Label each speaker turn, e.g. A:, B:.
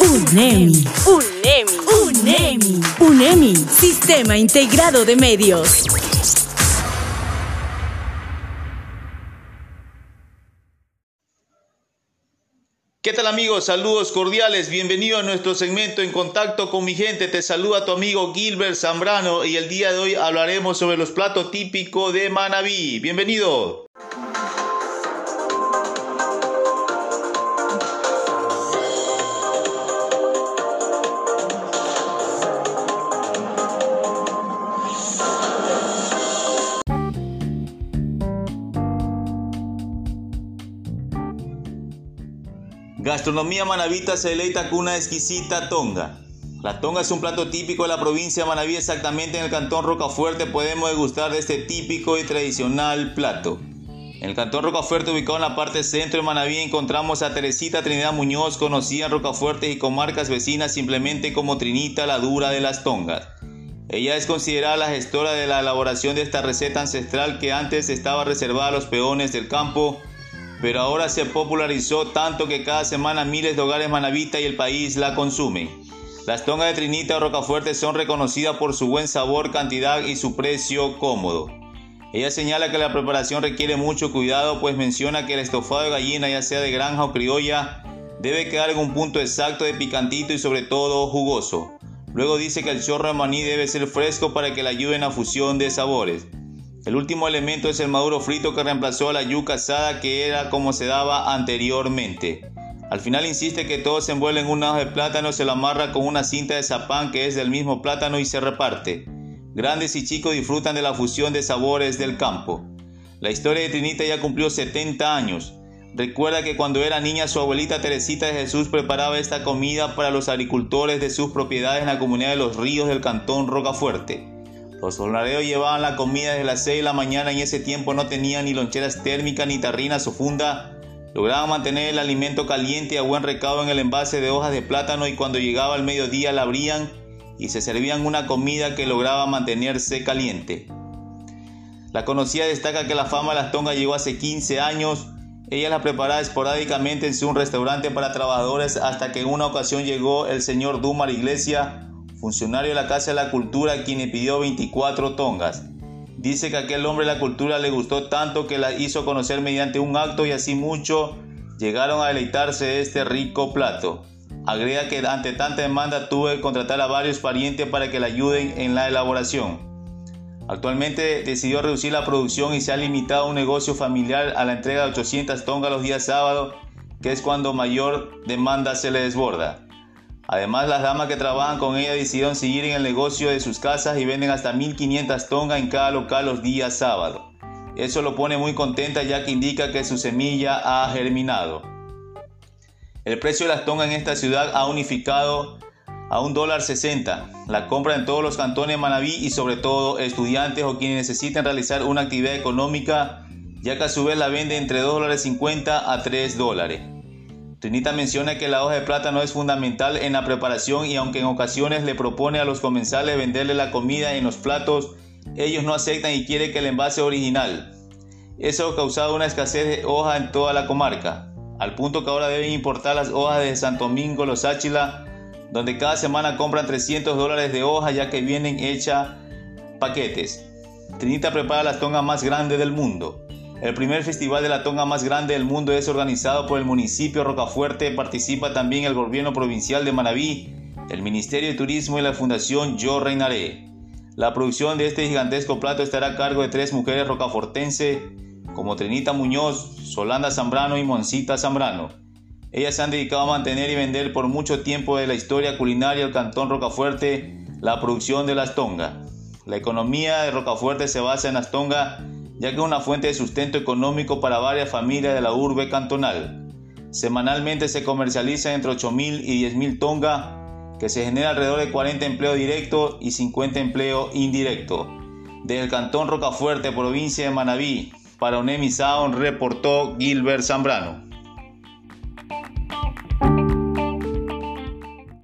A: UNEMI. UNEMI. UNEMI. UNEMI. Sistema Integrado de Medios.
B: ¿Qué tal amigos? Saludos cordiales. Bienvenido a nuestro segmento En Contacto con mi gente. Te saluda tu amigo Gilbert Zambrano y el día de hoy hablaremos sobre los platos típicos de Manabí. Bienvenido. Gastronomía manavita se deleita con una exquisita tonga. La tonga es un plato típico de la provincia de Manaví, exactamente en el cantón Rocafuerte podemos degustar de este típico y tradicional plato. En el cantón Rocafuerte, ubicado en la parte centro de Manaví, encontramos a Teresita Trinidad Muñoz, conocida en Rocafuerte y comarcas vecinas simplemente como Trinita la Dura de las Tongas. Ella es considerada la gestora de la elaboración de esta receta ancestral que antes estaba reservada a los peones del campo pero ahora se popularizó tanto que cada semana miles de hogares manavita y el país la consumen. Las tongas de Trinita o Rocafuerte son reconocidas por su buen sabor, cantidad y su precio cómodo. Ella señala que la preparación requiere mucho cuidado, pues menciona que el estofado de gallina, ya sea de granja o criolla, debe quedar en un punto exacto de picantito y sobre todo jugoso. Luego dice que el chorro de maní debe ser fresco para que le ayuden a fusión de sabores. El último elemento es el maduro frito que reemplazó a la yuca asada que era como se daba anteriormente. Al final insiste que todo se envuelve en una hoja de plátano, se lo amarra con una cinta de zapán que es del mismo plátano y se reparte. Grandes y chicos disfrutan de la fusión de sabores del campo. La historia de Trinita ya cumplió 70 años. Recuerda que cuando era niña su abuelita Teresita de Jesús preparaba esta comida para los agricultores de sus propiedades en la comunidad de los ríos del cantón Rocafuerte. Los jornaleros llevaban la comida desde las 6 de la mañana y en ese tiempo no tenían ni loncheras térmicas ni tarrinas o funda. Lograban mantener el alimento caliente a buen recado en el envase de hojas de plátano y cuando llegaba el mediodía la abrían y se servían una comida que lograba mantenerse caliente. La conocida destaca que la fama de las tongas llegó hace 15 años. Ella la preparaba esporádicamente en un restaurante para trabajadores hasta que en una ocasión llegó el señor Dumar Iglesia funcionario de la Casa de la Cultura, quien le pidió 24 tongas. Dice que aquel hombre de la cultura le gustó tanto que la hizo conocer mediante un acto y así mucho llegaron a deleitarse de este rico plato. Agrega que ante tanta demanda tuve que contratar a varios parientes para que le ayuden en la elaboración. Actualmente decidió reducir la producción y se ha limitado a un negocio familiar a la entrega de 800 tongas los días sábados, que es cuando mayor demanda se le desborda. Además, las damas que trabajan con ella decidieron seguir en el negocio de sus casas y venden hasta 1500 tongas en cada local los días sábados. Eso lo pone muy contenta ya que indica que su semilla ha germinado. El precio de las tongas en esta ciudad ha unificado a un dólar 60. La compra en todos los cantones de Manabí y sobre todo estudiantes o quienes necesitan realizar una actividad económica, ya que a su vez la vende entre 2 dólares 50 a 3 dólares. Trinita menciona que la hoja de plátano es fundamental en la preparación y aunque en ocasiones le propone a los comensales venderle la comida en los platos, ellos no aceptan y quieren que el envase original. Eso ha causado una escasez de hoja en toda la comarca, al punto que ahora deben importar las hojas de Santo Domingo, Los Áchila, donde cada semana compran 300 dólares de hoja ya que vienen hechas paquetes. Trinita prepara las tongas más grandes del mundo. El primer festival de la tonga más grande del mundo es organizado por el municipio Rocafuerte. Participa también el gobierno provincial de Manabí, el Ministerio de Turismo y la Fundación Yo Reinaré. La producción de este gigantesco plato estará a cargo de tres mujeres rocafortense como Trinita Muñoz, Solanda Zambrano y Moncita Zambrano. Ellas se han dedicado a mantener y vender por mucho tiempo de la historia culinaria del cantón Rocafuerte la producción de las tongas. La economía de Rocafuerte se basa en las tongas ya que es una fuente de sustento económico para varias familias de la urbe cantonal. Semanalmente se comercializa entre 8.000 y 10.000 tonga, que se genera alrededor de 40 empleos directos y 50 empleos indirectos. Desde el cantón Rocafuerte, provincia de Manabí, para UNEMI Sound, reportó Gilbert Zambrano.